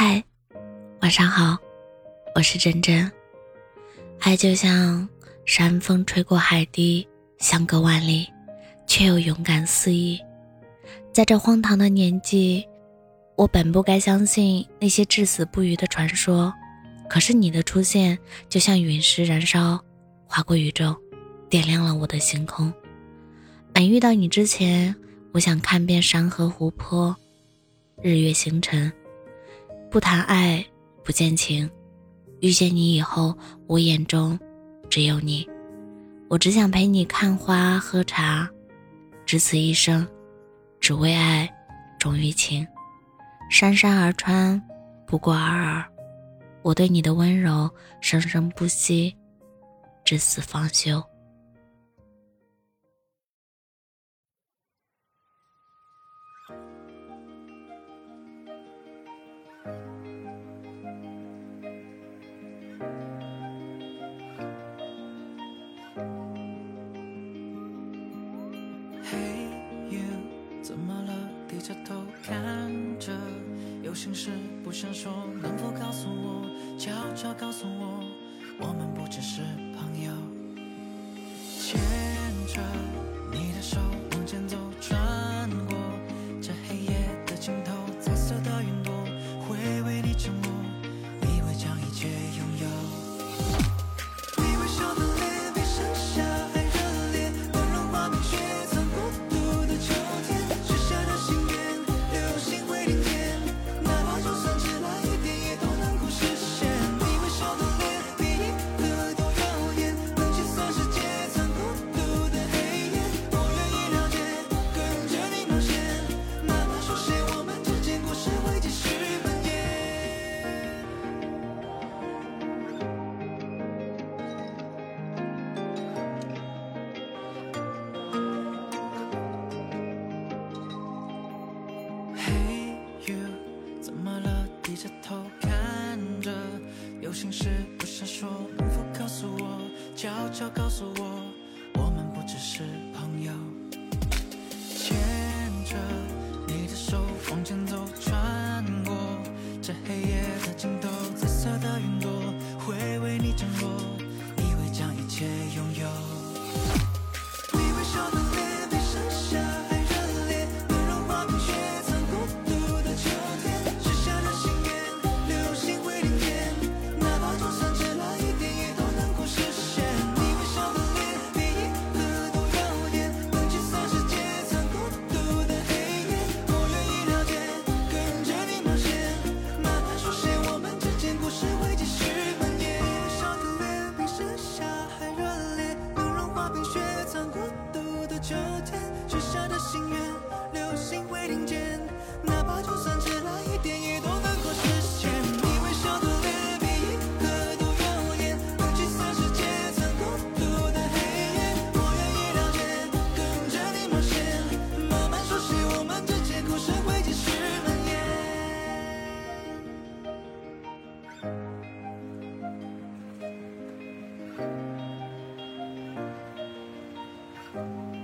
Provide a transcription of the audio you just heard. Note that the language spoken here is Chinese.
嗨，晚上好，我是真真。爱就像山风吹过海堤，相隔万里，却又勇敢肆意。在这荒唐的年纪，我本不该相信那些至死不渝的传说，可是你的出现，就像陨石燃烧，划过宇宙，点亮了我的星空。俺遇到你之前，我想看遍山河湖泊，日月星辰。不谈爱，不见情。遇见你以后，我眼中只有你。我只想陪你看花喝茶，只此一生，只为爱，忠于情。姗姗而穿，不过尔尔。我对你的温柔，生生不息，至死方休。怎么了？低着头看着，有心事不想说，能否告诉我？悄悄告诉我，我们不只是朋友。牵着你的手 you，怎么了？低着头看着，有心事不想说，能否告诉我？悄悄告诉我，我们不只是朋友。牵着你的手往前走，穿过这黑夜的尽头，紫色的云朵 thank you